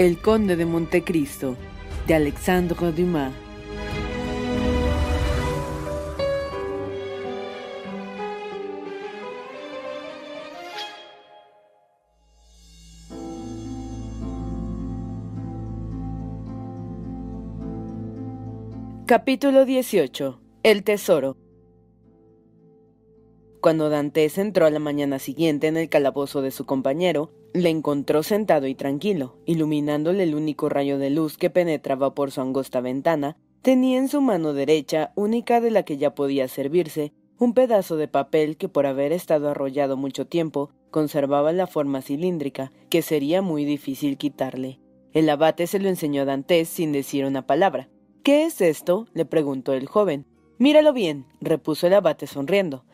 El Conde de Montecristo, de Alexandre Dumas. Capítulo 18. El Tesoro. Cuando Dantes entró a la mañana siguiente en el calabozo de su compañero, le encontró sentado y tranquilo, iluminándole el único rayo de luz que penetraba por su angosta ventana, tenía en su mano derecha, única de la que ya podía servirse, un pedazo de papel que por haber estado arrollado mucho tiempo conservaba la forma cilíndrica, que sería muy difícil quitarle. El abate se lo enseñó a Dantes sin decir una palabra. ¿Qué es esto? le preguntó el joven. Míralo bien, repuso el abate sonriendo.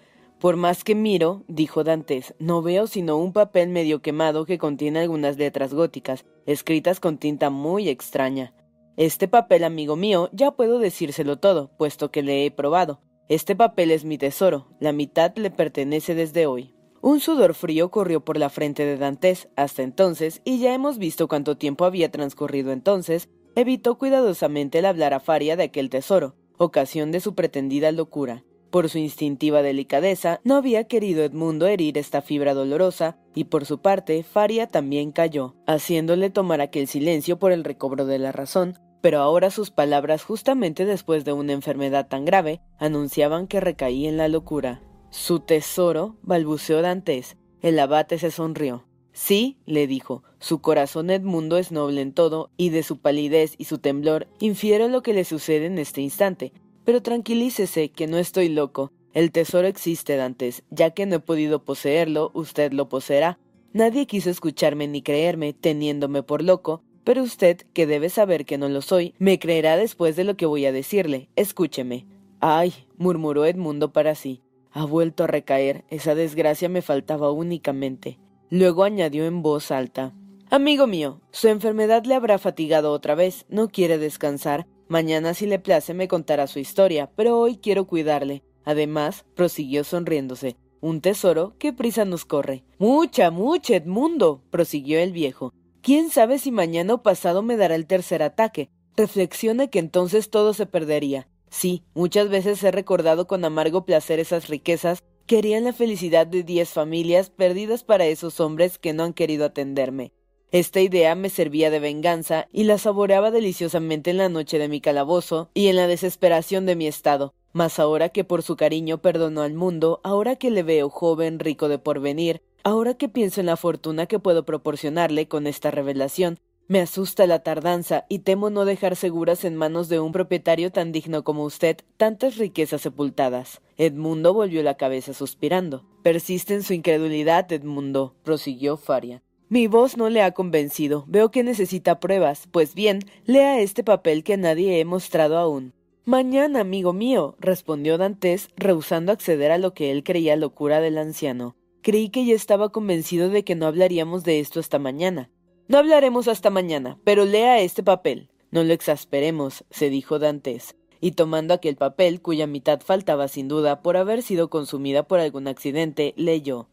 Por más que miro, dijo Dantes, no veo sino un papel medio quemado que contiene algunas letras góticas, escritas con tinta muy extraña. Este papel, amigo mío, ya puedo decírselo todo, puesto que le he probado. Este papel es mi tesoro, la mitad le pertenece desde hoy. Un sudor frío corrió por la frente de Dantes hasta entonces, y ya hemos visto cuánto tiempo había transcurrido entonces, evitó cuidadosamente el hablar a Faria de aquel tesoro, ocasión de su pretendida locura. Por su instintiva delicadeza, no había querido Edmundo herir esta fibra dolorosa, y por su parte, Faria también cayó, haciéndole tomar aquel silencio por el recobro de la razón, pero ahora sus palabras, justamente después de una enfermedad tan grave, anunciaban que recaía en la locura. Su tesoro, balbuceó Dantes. El abate se sonrió. Sí, le dijo, su corazón Edmundo es noble en todo, y de su palidez y su temblor infiero lo que le sucede en este instante. Pero tranquilícese, que no estoy loco. El tesoro existe, Dantes. Ya que no he podido poseerlo, usted lo poseerá. Nadie quiso escucharme ni creerme, teniéndome por loco, pero usted, que debe saber que no lo soy, me creerá después de lo que voy a decirle. Escúcheme. Ay, murmuró Edmundo para sí. Ha vuelto a recaer. Esa desgracia me faltaba únicamente. Luego añadió en voz alta Amigo mío, su enfermedad le habrá fatigado otra vez, no quiere descansar. Mañana si le place me contará su historia, pero hoy quiero cuidarle. Además, prosiguió sonriéndose, un tesoro, qué prisa nos corre. Mucha, mucha, Edmundo, prosiguió el viejo. ¿Quién sabe si mañana o pasado me dará el tercer ataque? Reflexiona que entonces todo se perdería. Sí, muchas veces he recordado con amargo placer esas riquezas Querían la felicidad de diez familias perdidas para esos hombres que no han querido atenderme. Esta idea me servía de venganza y la saboreaba deliciosamente en la noche de mi calabozo y en la desesperación de mi estado. Mas ahora que por su cariño perdonó al mundo, ahora que le veo joven, rico de porvenir, ahora que pienso en la fortuna que puedo proporcionarle con esta revelación, me asusta la tardanza y temo no dejar seguras en manos de un propietario tan digno como usted tantas riquezas sepultadas. Edmundo volvió la cabeza suspirando. Persiste en su incredulidad, Edmundo, prosiguió Faria. Mi voz no le ha convencido. Veo que necesita pruebas. Pues bien, lea este papel que nadie he mostrado aún. Mañana, amigo mío, respondió Dantes, rehusando acceder a lo que él creía locura del anciano. Creí que ya estaba convencido de que no hablaríamos de esto hasta mañana. No hablaremos hasta mañana, pero lea este papel. No lo exasperemos, se dijo Dantes, y tomando aquel papel, cuya mitad faltaba sin duda por haber sido consumida por algún accidente, leyó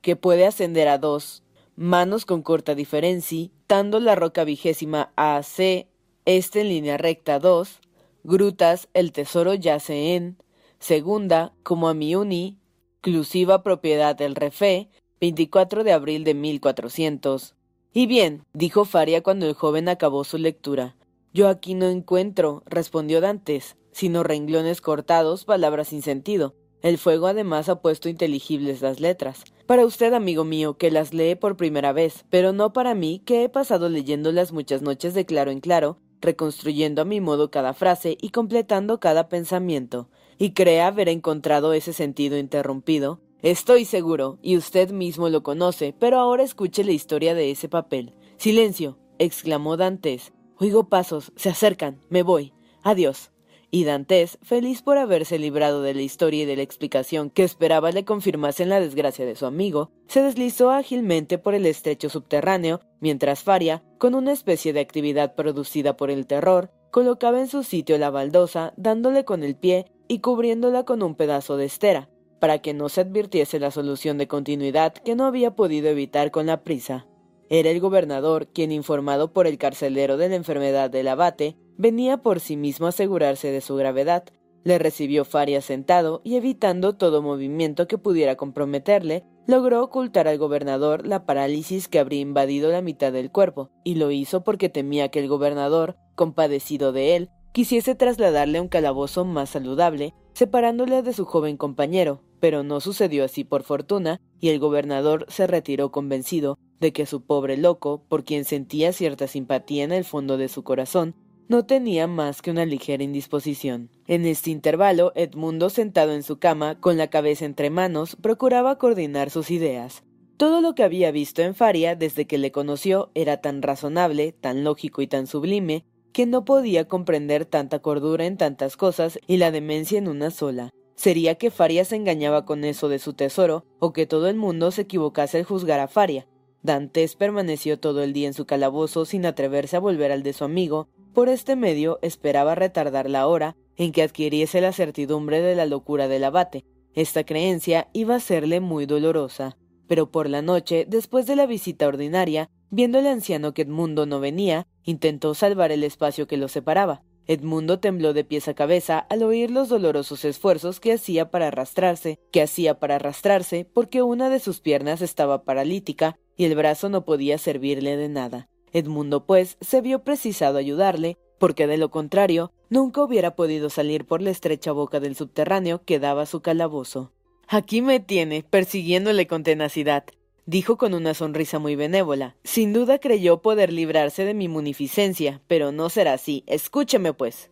que puede ascender a dos manos con corta diferencia, tando la roca vigésima a C, este en línea recta dos, grutas, el tesoro yace en, segunda, como a mi uni, exclusiva propiedad del Refe, 24 de abril de 1400. Y bien, dijo Faria cuando el joven acabó su lectura. Yo aquí no encuentro, respondió Dantes, sino renglones cortados, palabras sin sentido. El fuego además ha puesto inteligibles las letras. Para usted, amigo mío, que las lee por primera vez, pero no para mí, que he pasado leyéndolas muchas noches de claro en claro, reconstruyendo a mi modo cada frase y completando cada pensamiento, y cree haber encontrado ese sentido interrumpido, Estoy seguro, y usted mismo lo conoce, pero ahora escuche la historia de ese papel. Silencio, exclamó Dantes. Oigo pasos, se acercan, me voy. Adiós. Y Dantes, feliz por haberse librado de la historia y de la explicación que esperaba le confirmasen la desgracia de su amigo, se deslizó ágilmente por el estrecho subterráneo, mientras Faria, con una especie de actividad producida por el terror, colocaba en su sitio la baldosa, dándole con el pie y cubriéndola con un pedazo de estera para que no se advirtiese la solución de continuidad que no había podido evitar con la prisa. Era el gobernador quien, informado por el carcelero de la enfermedad del abate, venía por sí mismo a asegurarse de su gravedad. Le recibió Faria sentado y evitando todo movimiento que pudiera comprometerle, logró ocultar al gobernador la parálisis que habría invadido la mitad del cuerpo, y lo hizo porque temía que el gobernador, compadecido de él, quisiese trasladarle a un calabozo más saludable, separándole de su joven compañero, pero no sucedió así por fortuna, y el gobernador se retiró convencido de que su pobre loco, por quien sentía cierta simpatía en el fondo de su corazón, no tenía más que una ligera indisposición. En este intervalo, Edmundo, sentado en su cama, con la cabeza entre manos, procuraba coordinar sus ideas. Todo lo que había visto en Faria desde que le conoció era tan razonable, tan lógico y tan sublime, que no podía comprender tanta cordura en tantas cosas y la demencia en una sola. ¿Sería que Faria se engañaba con eso de su tesoro, o que todo el mundo se equivocase al juzgar a Faria? Dantes permaneció todo el día en su calabozo sin atreverse a volver al de su amigo. Por este medio esperaba retardar la hora en que adquiriese la certidumbre de la locura del abate. Esta creencia iba a serle muy dolorosa. Pero por la noche, después de la visita ordinaria, Viendo el anciano que Edmundo no venía, intentó salvar el espacio que lo separaba. Edmundo tembló de pies a cabeza al oír los dolorosos esfuerzos que hacía para arrastrarse, que hacía para arrastrarse porque una de sus piernas estaba paralítica y el brazo no podía servirle de nada. Edmundo, pues, se vio precisado a ayudarle, porque de lo contrario, nunca hubiera podido salir por la estrecha boca del subterráneo que daba su calabozo. Aquí me tiene, persiguiéndole con tenacidad dijo con una sonrisa muy benévola. Sin duda creyó poder librarse de mi munificencia, pero no será así. Escúcheme, pues.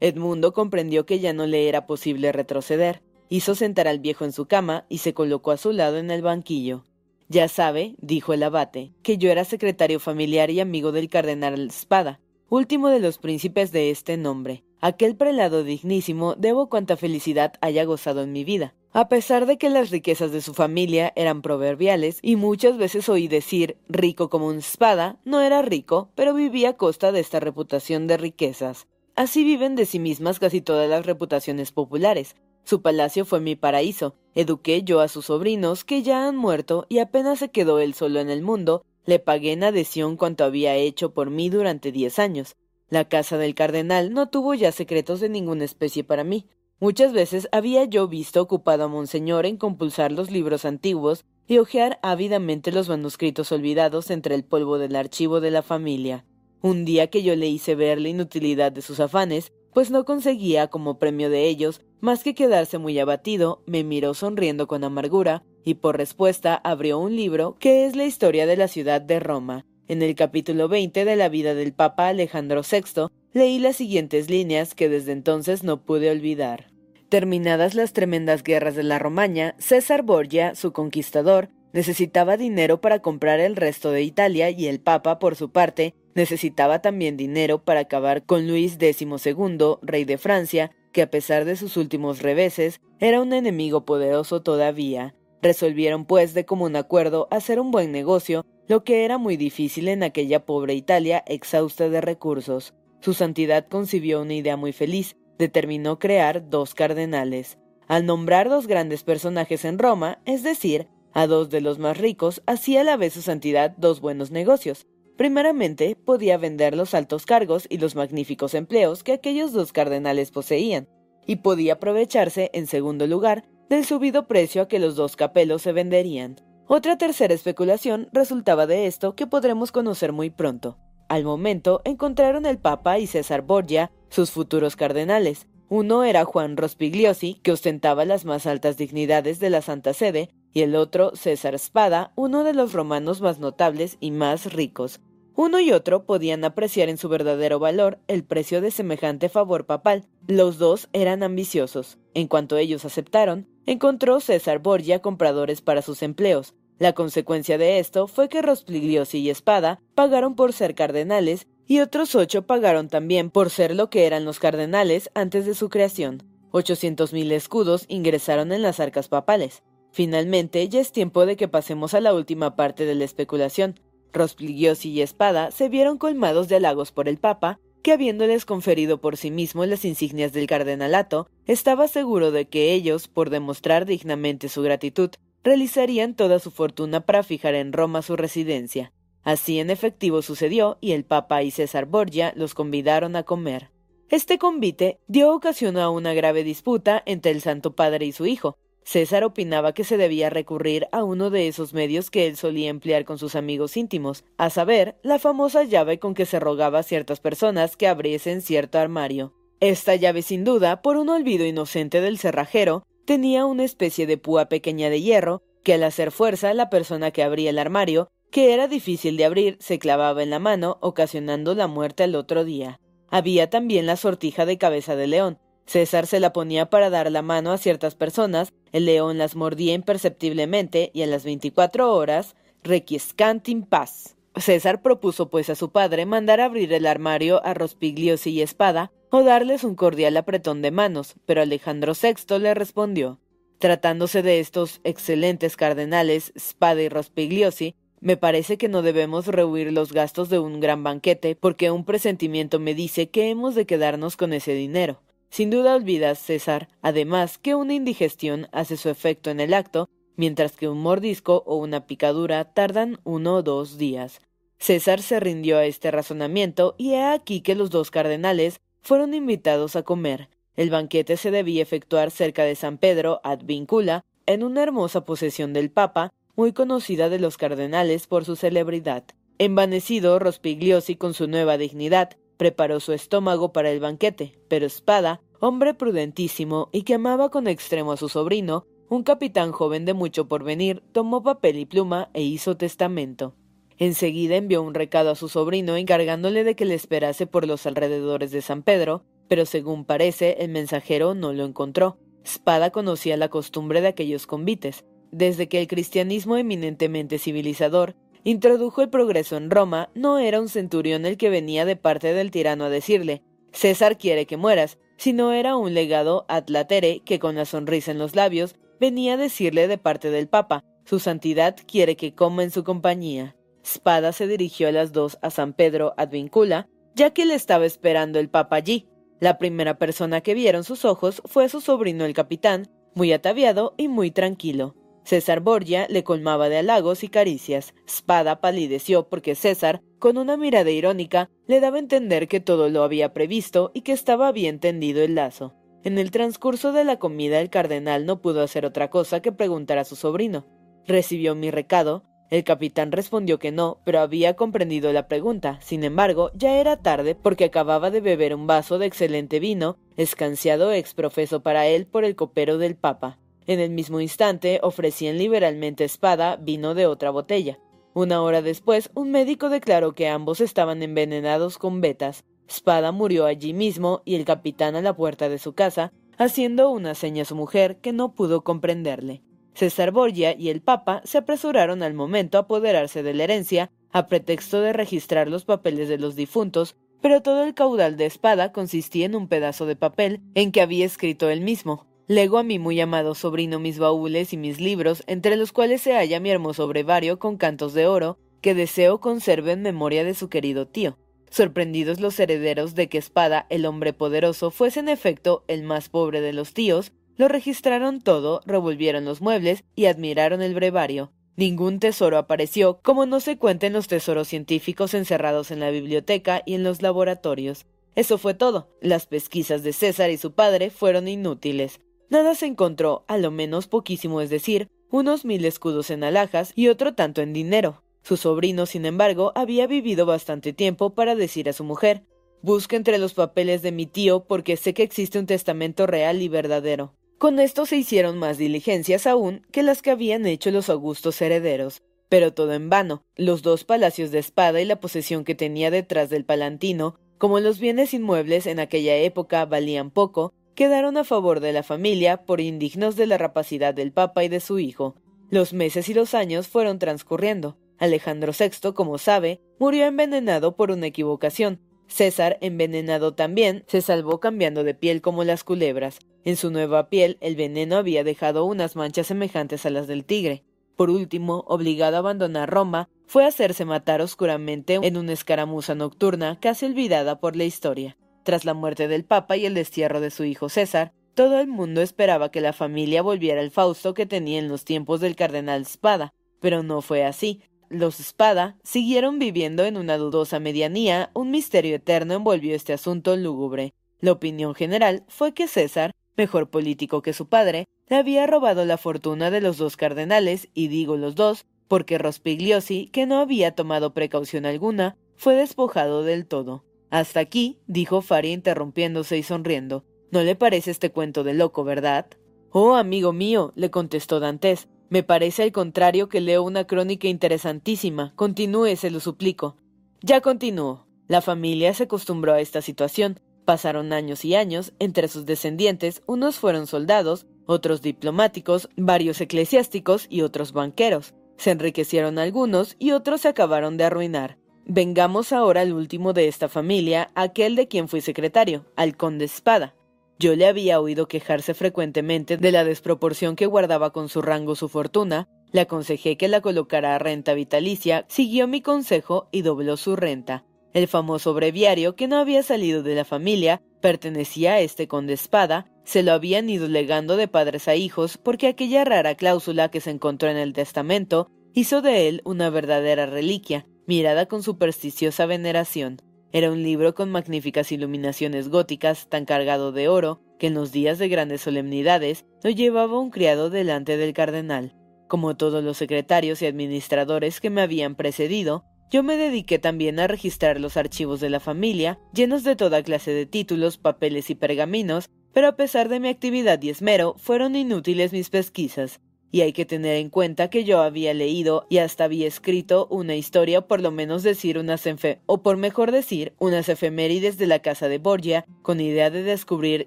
Edmundo comprendió que ya no le era posible retroceder. Hizo sentar al viejo en su cama y se colocó a su lado en el banquillo. Ya sabe, dijo el abate, que yo era secretario familiar y amigo del cardenal Spada, último de los príncipes de este nombre. Aquel prelado dignísimo debo cuanta felicidad haya gozado en mi vida. A pesar de que las riquezas de su familia eran proverbiales y muchas veces oí decir rico como un espada, no era rico, pero vivía a costa de esta reputación de riquezas. Así viven de sí mismas casi todas las reputaciones populares. Su palacio fue mi paraíso. Eduqué yo a sus sobrinos, que ya han muerto, y apenas se quedó él solo en el mundo, le pagué en adhesión cuanto había hecho por mí durante diez años. La casa del cardenal no tuvo ya secretos de ninguna especie para mí. Muchas veces había yo visto ocupado a Monseñor en compulsar los libros antiguos y hojear ávidamente los manuscritos olvidados entre el polvo del archivo de la familia. Un día que yo le hice ver la inutilidad de sus afanes, pues no conseguía como premio de ellos más que quedarse muy abatido, me miró sonriendo con amargura y por respuesta abrió un libro que es la historia de la ciudad de Roma. En el capítulo 20 de la vida del Papa Alejandro VI leí las siguientes líneas que desde entonces no pude olvidar. Terminadas las tremendas guerras de la Romaña, César Borgia, su conquistador, necesitaba dinero para comprar el resto de Italia y el Papa, por su parte, necesitaba también dinero para acabar con Luis XII, rey de Francia, que a pesar de sus últimos reveses, era un enemigo poderoso todavía. Resolvieron pues de común acuerdo hacer un buen negocio lo que era muy difícil en aquella pobre Italia exhausta de recursos. Su santidad concibió una idea muy feliz, determinó crear dos cardenales. Al nombrar dos grandes personajes en Roma, es decir, a dos de los más ricos, hacía a la vez su santidad dos buenos negocios. Primeramente, podía vender los altos cargos y los magníficos empleos que aquellos dos cardenales poseían, y podía aprovecharse, en segundo lugar, del subido precio a que los dos capelos se venderían. Otra tercera especulación resultaba de esto que podremos conocer muy pronto. Al momento encontraron el Papa y César Borgia, sus futuros cardenales. Uno era Juan Rospigliosi, que ostentaba las más altas dignidades de la Santa Sede, y el otro César Spada, uno de los romanos más notables y más ricos. Uno y otro podían apreciar en su verdadero valor el precio de semejante favor papal. Los dos eran ambiciosos. En cuanto ellos aceptaron, encontró César Borgia compradores para sus empleos. La consecuencia de esto fue que Rospligliosi y Espada pagaron por ser cardenales y otros ocho pagaron también por ser lo que eran los cardenales antes de su creación. Ochocientos mil escudos ingresaron en las arcas papales. Finalmente, ya es tiempo de que pasemos a la última parte de la especulación. Rospligliosi y Espada se vieron colmados de halagos por el Papa, que habiéndoles conferido por sí mismo las insignias del cardenalato, estaba seguro de que ellos, por demostrar dignamente su gratitud, realizarían toda su fortuna para fijar en Roma su residencia. Así en efectivo sucedió y el Papa y César Borgia los convidaron a comer. Este convite dio ocasión a una grave disputa entre el Santo Padre y su hijo. César opinaba que se debía recurrir a uno de esos medios que él solía emplear con sus amigos íntimos, a saber, la famosa llave con que se rogaba a ciertas personas que abriesen cierto armario. Esta llave, sin duda, por un olvido inocente del cerrajero, tenía una especie de púa pequeña de hierro que al hacer fuerza la persona que abría el armario, que era difícil de abrir, se clavaba en la mano, ocasionando la muerte al otro día. Había también la sortija de cabeza de león. César se la ponía para dar la mano a ciertas personas, el león las mordía imperceptiblemente y a las veinticuatro horas requiescant in paz. César propuso pues a su padre mandar abrir el armario a Rospigliosi y Espada o darles un cordial apretón de manos, pero Alejandro VI le respondió Tratándose de estos excelentes cardenales, Spada y Rospigliosi, me parece que no debemos rehuir los gastos de un gran banquete, porque un presentimiento me dice que hemos de quedarnos con ese dinero. Sin duda olvidas, César, además, que una indigestión hace su efecto en el acto, mientras que un mordisco o una picadura tardan uno o dos días. César se rindió a este razonamiento, y he aquí que los dos cardenales fueron invitados a comer. El banquete se debía efectuar cerca de San Pedro ad Vincula, en una hermosa posesión del Papa, muy conocida de los cardenales por su celebridad. Envanecido, Rospigliosi, con su nueva dignidad, preparó su estómago para el banquete, pero Espada, hombre prudentísimo y que amaba con extremo a su sobrino, un capitán joven de mucho porvenir, tomó papel y pluma e hizo testamento. Enseguida envió un recado a su sobrino encargándole de que le esperase por los alrededores de San Pedro, pero según parece el mensajero no lo encontró. Spada conocía la costumbre de aquellos convites. Desde que el cristianismo eminentemente civilizador introdujo el progreso en Roma, no era un centurión el que venía de parte del tirano a decirle César quiere que mueras, sino era un legado atlatere que con la sonrisa en los labios venía a decirle de parte del Papa Su Santidad quiere que coma en su compañía. Spada se dirigió a las dos a San Pedro Advincula, ya que le estaba esperando el Papa allí. La primera persona que vieron sus ojos fue su sobrino el capitán, muy ataviado y muy tranquilo. César Borgia le colmaba de halagos y caricias. Spada palideció porque César, con una mirada irónica, le daba a entender que todo lo había previsto y que estaba bien tendido el lazo. En el transcurso de la comida el cardenal no pudo hacer otra cosa que preguntar a su sobrino. Recibió mi recado, el capitán respondió que no, pero había comprendido la pregunta. Sin embargo, ya era tarde porque acababa de beber un vaso de excelente vino, escanciado exprofeso para él por el copero del Papa. En el mismo instante ofrecían liberalmente espada vino de otra botella. Una hora después, un médico declaró que ambos estaban envenenados con vetas. Spada murió allí mismo y el capitán a la puerta de su casa, haciendo una seña a su mujer que no pudo comprenderle. César Borgia y el Papa se apresuraron al momento a apoderarse de la herencia, a pretexto de registrar los papeles de los difuntos, pero todo el caudal de espada consistía en un pedazo de papel en que había escrito él mismo. Lego a mi muy amado sobrino mis baúles y mis libros, entre los cuales se halla mi hermoso brevario con cantos de oro, que deseo conserve en memoria de su querido tío. Sorprendidos los herederos de que Espada, el hombre poderoso, fuese en efecto el más pobre de los tíos, lo registraron todo, revolvieron los muebles y admiraron el brevario. Ningún tesoro apareció, como no se cuenten los tesoros científicos encerrados en la biblioteca y en los laboratorios. Eso fue todo. Las pesquisas de César y su padre fueron inútiles. Nada se encontró, a lo menos poquísimo es decir, unos mil escudos en alhajas y otro tanto en dinero. Su sobrino, sin embargo, había vivido bastante tiempo para decir a su mujer Busca entre los papeles de mi tío porque sé que existe un testamento real y verdadero. Con esto se hicieron más diligencias aún que las que habían hecho los augustos herederos. Pero todo en vano. Los dos palacios de espada y la posesión que tenía detrás del palantino, como los bienes inmuebles en aquella época valían poco, quedaron a favor de la familia por indignos de la rapacidad del papa y de su hijo. Los meses y los años fueron transcurriendo. Alejandro VI, como sabe, murió envenenado por una equivocación. César, envenenado también, se salvó cambiando de piel como las culebras. En su nueva piel el veneno había dejado unas manchas semejantes a las del tigre. Por último, obligado a abandonar Roma, fue a hacerse matar oscuramente en una escaramuza nocturna casi olvidada por la historia. Tras la muerte del Papa y el destierro de su hijo César, todo el mundo esperaba que la familia volviera al Fausto que tenía en los tiempos del cardenal Spada, pero no fue así. Los Espada siguieron viviendo en una dudosa medianía, un misterio eterno envolvió este asunto lúgubre. La opinión general fue que César, mejor político que su padre, le había robado la fortuna de los dos cardenales, y digo los dos, porque Rospigliosi, que no había tomado precaución alguna, fue despojado del todo. Hasta aquí, dijo Faria interrumpiéndose y sonriendo. ¿No le parece este cuento de loco, verdad? Oh, amigo mío, le contestó Dantes, me parece al contrario que leo una crónica interesantísima. Continúe, se lo suplico. Ya continúo. La familia se acostumbró a esta situación. Pasaron años y años, entre sus descendientes unos fueron soldados, otros diplomáticos, varios eclesiásticos y otros banqueros. Se enriquecieron algunos y otros se acabaron de arruinar. Vengamos ahora al último de esta familia, aquel de quien fui secretario, al conde Espada. Yo le había oído quejarse frecuentemente de la desproporción que guardaba con su rango su fortuna, le aconsejé que la colocara a renta vitalicia, siguió mi consejo y dobló su renta. El famoso breviario, que no había salido de la familia, pertenecía a este conde espada, se lo habían ido legando de padres a hijos porque aquella rara cláusula que se encontró en el testamento hizo de él una verdadera reliquia, mirada con supersticiosa veneración. Era un libro con magníficas iluminaciones góticas, tan cargado de oro, que en los días de grandes solemnidades lo llevaba un criado delante del cardenal. Como todos los secretarios y administradores que me habían precedido, yo me dediqué también a registrar los archivos de la familia, llenos de toda clase de títulos, papeles y pergaminos, pero a pesar de mi actividad y esmero, fueron inútiles mis pesquisas y hay que tener en cuenta que yo había leído y hasta había escrito una historia por lo menos decir unas enfe o por mejor decir unas efemérides de la casa de Borgia con idea de descubrir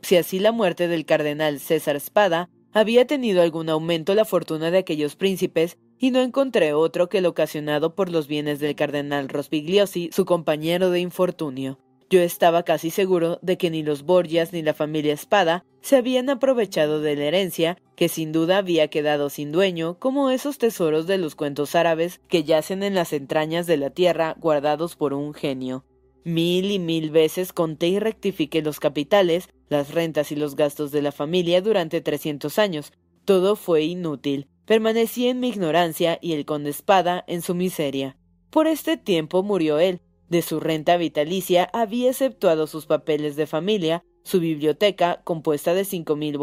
si así la muerte del cardenal César Espada había tenido algún aumento la fortuna de aquellos príncipes y no encontré otro que el ocasionado por los bienes del cardenal Rospigliosi, su compañero de infortunio. Yo estaba casi seguro de que ni los Borgias ni la familia Espada se habían aprovechado de la herencia, que sin duda había quedado sin dueño, como esos tesoros de los cuentos árabes que yacen en las entrañas de la tierra guardados por un genio. Mil y mil veces conté y rectifiqué los capitales, las rentas y los gastos de la familia durante trescientos años. Todo fue inútil. Permanecí en mi ignorancia y el conde Espada en su miseria. Por este tiempo murió él, de su renta vitalicia había exceptuado sus papeles de familia, su biblioteca, compuesta de cinco mil,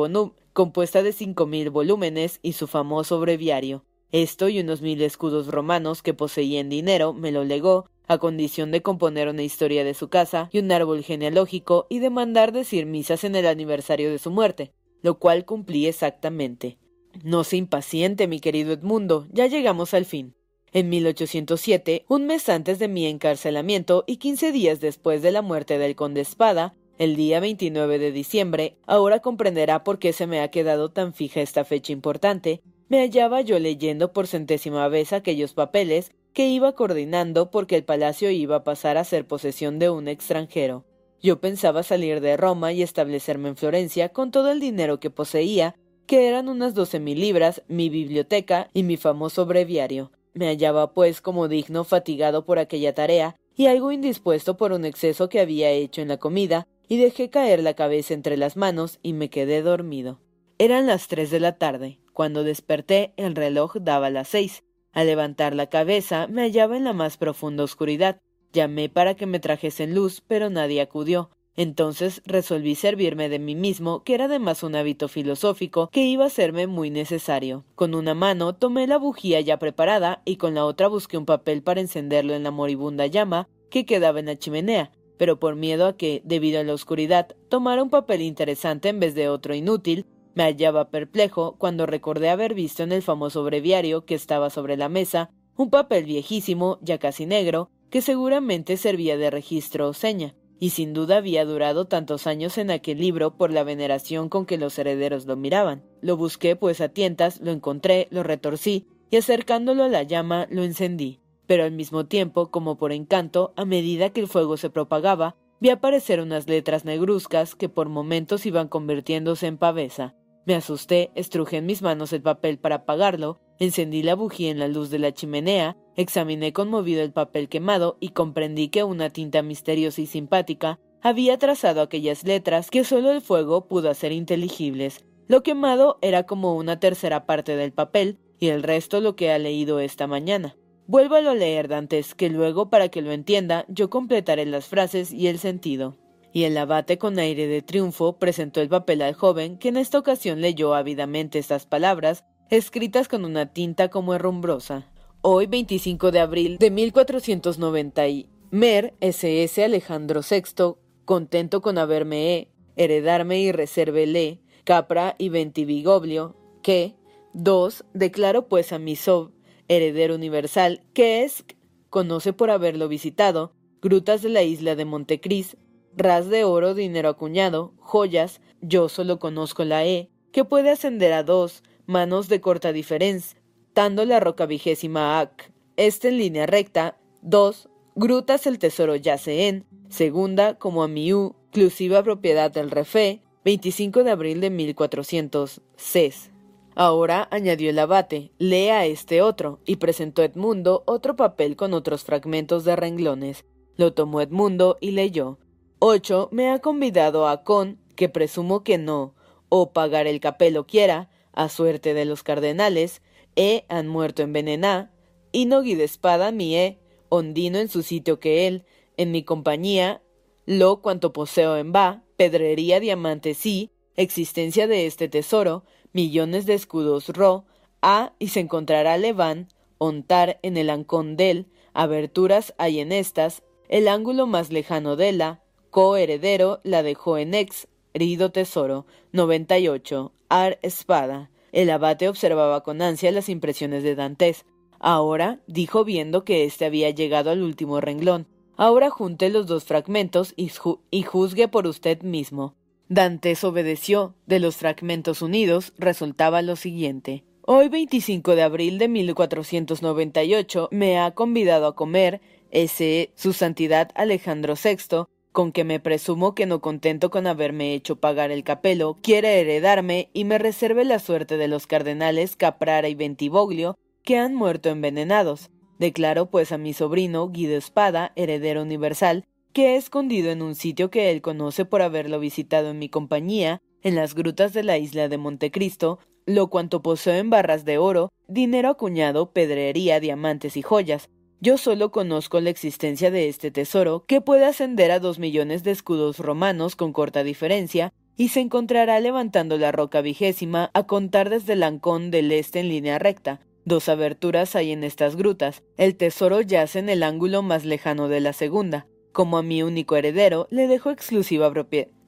compuesta de cinco mil volúmenes, y su famoso breviario. Esto y unos mil escudos romanos que poseía en dinero me lo legó, a condición de componer una historia de su casa y un árbol genealógico y de mandar decir misas en el aniversario de su muerte, lo cual cumplí exactamente. No se impaciente, mi querido Edmundo, ya llegamos al fin. En 1807, un mes antes de mi encarcelamiento y quince días después de la muerte del conde Espada, el día 29 de diciembre, ahora comprenderá por qué se me ha quedado tan fija esta fecha importante, me hallaba yo leyendo por centésima vez aquellos papeles que iba coordinando porque el palacio iba a pasar a ser posesión de un extranjero. Yo pensaba salir de Roma y establecerme en Florencia con todo el dinero que poseía, que eran unas doce mil libras, mi biblioteca y mi famoso breviario. Me hallaba, pues, como digno, fatigado por aquella tarea, y algo indispuesto por un exceso que había hecho en la comida, y dejé caer la cabeza entre las manos y me quedé dormido. Eran las tres de la tarde. Cuando desperté, el reloj daba las seis. Al levantar la cabeza, me hallaba en la más profunda oscuridad. Llamé para que me trajesen luz, pero nadie acudió. Entonces resolví servirme de mí mismo, que era además un hábito filosófico que iba a serme muy necesario. Con una mano tomé la bujía ya preparada y con la otra busqué un papel para encenderlo en la moribunda llama que quedaba en la chimenea, pero por miedo a que, debido a la oscuridad, tomara un papel interesante en vez de otro inútil, me hallaba perplejo cuando recordé haber visto en el famoso breviario que estaba sobre la mesa un papel viejísimo, ya casi negro, que seguramente servía de registro o seña y sin duda había durado tantos años en aquel libro por la veneración con que los herederos lo miraban. Lo busqué, pues a tientas, lo encontré, lo retorcí, y acercándolo a la llama lo encendí. Pero al mismo tiempo, como por encanto, a medida que el fuego se propagaba, vi aparecer unas letras negruzcas que por momentos iban convirtiéndose en pavesa. Me asusté, estrujé en mis manos el papel para apagarlo, encendí la bujía en la luz de la chimenea, examiné conmovido el papel quemado y comprendí que una tinta misteriosa y simpática había trazado aquellas letras que solo el fuego pudo hacer inteligibles. Lo quemado era como una tercera parte del papel y el resto lo que ha leído esta mañana. Vuélvalo a leer, Dantes, que luego, para que lo entienda, yo completaré las frases y el sentido y el abate con aire de triunfo presentó el papel al joven, que en esta ocasión leyó ávidamente estas palabras, escritas con una tinta como herrumbrosa. Hoy, 25 de abril de 1490 y Mer SS Alejandro VI, contento con haberme e, heredarme y reservele, Capra y Ventivigoblio, que, dos, declaro pues a mi sob, heredero universal, que es, conoce por haberlo visitado, grutas de la isla de Montecris, ras de oro, dinero acuñado, joyas, yo solo conozco la E, que puede ascender a dos, manos de corta diferencia, la roca vigésima AC, este en línea recta, dos, grutas el tesoro yace en, segunda, como a miú, exclusiva propiedad del refe, 25 de abril de 1400, CES. Ahora, añadió el abate, lea este otro, y presentó Edmundo otro papel con otros fragmentos de renglones. Lo tomó Edmundo y leyó. 8. Me ha convidado a con, que presumo que no, o pagar el capelo quiera, a suerte de los cardenales, e han muerto envenená, y no guide espada mi e, ondino en su sitio que él, en mi compañía, lo cuanto poseo en va, pedrería diamante sí, existencia de este tesoro, millones de escudos ro, a y se encontrará leván, ontar en el ancón del, aberturas hay en estas, el ángulo más lejano de la, coheredero la dejó en ex, herido tesoro, 98, ar espada. El abate observaba con ansia las impresiones de Dantes. Ahora, dijo viendo que éste había llegado al último renglón, ahora junte los dos fragmentos y, juzgue por usted mismo. Dantes obedeció. De los fragmentos unidos resultaba lo siguiente. Hoy 25 de abril de 1498 me ha convidado a comer ese su santidad Alejandro VI con que me presumo que no contento con haberme hecho pagar el capelo, quiere heredarme y me reserve la suerte de los cardenales Caprara y Bentivoglio, que han muerto envenenados. Declaro pues a mi sobrino, Guido Espada, heredero universal, que he escondido en un sitio que él conoce por haberlo visitado en mi compañía, en las grutas de la isla de Montecristo, lo cuanto poseo en barras de oro, dinero acuñado, pedrería, diamantes y joyas, yo solo conozco la existencia de este tesoro, que puede ascender a dos millones de escudos romanos con corta diferencia, y se encontrará levantando la roca vigésima a contar desde el ancón del este en línea recta. Dos aberturas hay en estas grutas. El tesoro yace en el ángulo más lejano de la segunda. Como a mi único heredero, le dejo exclusiva,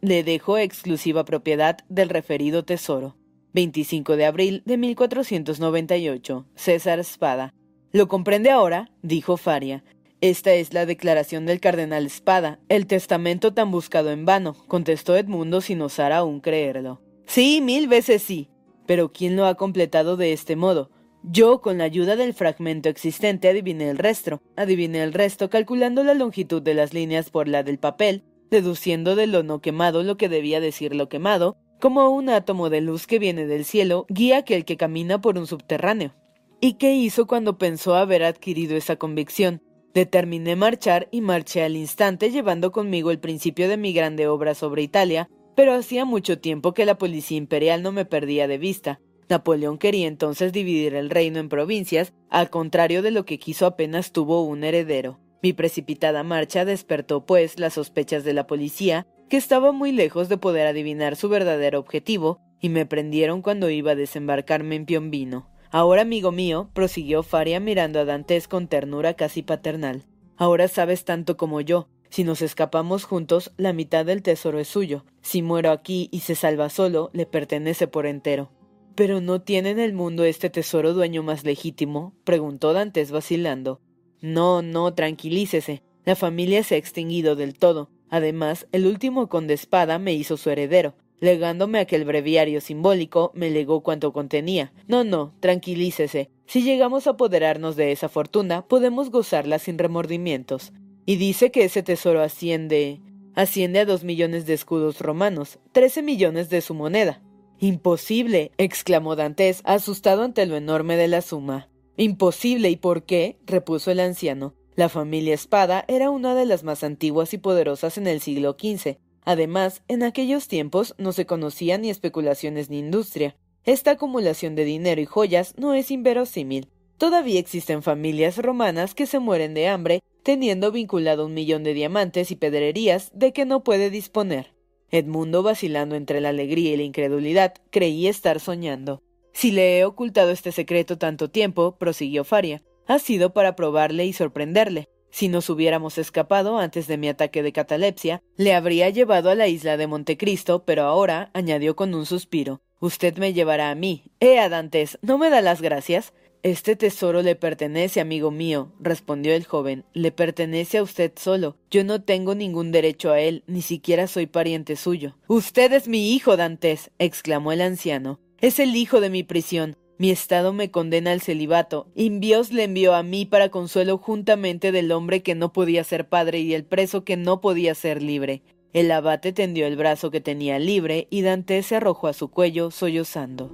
le dejo exclusiva propiedad del referido tesoro. 25 de abril de 1498. César Espada. ¿Lo comprende ahora? dijo Faria. Esta es la declaración del cardenal Espada, el testamento tan buscado en vano, contestó Edmundo sin osar aún creerlo. Sí, mil veces sí. Pero ¿quién lo ha completado de este modo? Yo, con la ayuda del fragmento existente, adiviné el resto. Adiviné el resto calculando la longitud de las líneas por la del papel, deduciendo de lo no quemado lo que debía decir lo quemado, como un átomo de luz que viene del cielo guía aquel que camina por un subterráneo. ¿Y qué hizo cuando pensó haber adquirido esa convicción? Determiné marchar y marché al instante llevando conmigo el principio de mi grande obra sobre Italia, pero hacía mucho tiempo que la policía imperial no me perdía de vista. Napoleón quería entonces dividir el reino en provincias, al contrario de lo que quiso apenas tuvo un heredero. Mi precipitada marcha despertó, pues, las sospechas de la policía, que estaba muy lejos de poder adivinar su verdadero objetivo, y me prendieron cuando iba a desembarcarme en Piombino. Ahora, amigo mío, prosiguió Faria mirando a Dantes con ternura casi paternal. Ahora sabes tanto como yo. Si nos escapamos juntos, la mitad del tesoro es suyo. Si muero aquí y se salva solo, le pertenece por entero. ¿Pero no tiene en el mundo este tesoro dueño más legítimo? preguntó Dantes vacilando. No, no, tranquilícese. La familia se ha extinguido del todo. Además, el último conde espada me hizo su heredero, legándome aquel breviario simbólico, me legó cuanto contenía. No, no, tranquilícese. Si llegamos a apoderarnos de esa fortuna, podemos gozarla sin remordimientos. Y dice que ese tesoro asciende. asciende a dos millones de escudos romanos, trece millones de su moneda. Imposible. exclamó Dantes, asustado ante lo enorme de la suma. Imposible. ¿Y por qué? repuso el anciano. La familia Espada era una de las más antiguas y poderosas en el siglo XV. Además, en aquellos tiempos no se conocían ni especulaciones ni industria. Esta acumulación de dinero y joyas no es inverosímil. Todavía existen familias romanas que se mueren de hambre, teniendo vinculado un millón de diamantes y pedrerías de que no puede disponer. Edmundo, vacilando entre la alegría y la incredulidad, creía estar soñando. Si le he ocultado este secreto tanto tiempo, prosiguió Faria, ha sido para probarle y sorprenderle. Si nos hubiéramos escapado antes de mi ataque de catalepsia, le habría llevado a la isla de Montecristo, pero ahora, añadió con un suspiro, usted me llevará a mí. Eh, Adantes, ¿no me da las gracias? Este tesoro le pertenece, amigo mío, respondió el joven. Le pertenece a usted solo. Yo no tengo ningún derecho a él, ni siquiera soy pariente suyo. Usted es mi hijo, Dantes, exclamó el anciano. Es el hijo de mi prisión. Mi estado me condena al celibato. Dios le envió a mí para consuelo juntamente del hombre que no podía ser padre y el preso que no podía ser libre. El abate tendió el brazo que tenía libre y Dante se arrojó a su cuello sollozando.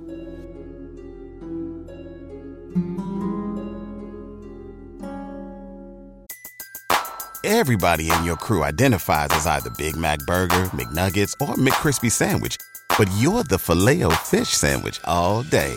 Everybody in your crew identifies as either Big Mac Burger, McNuggets, or McCrispy Sandwich, but you're the filet fish Sandwich all day.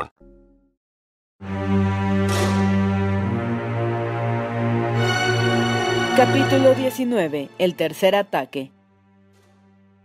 Capítulo 19. El tercer ataque.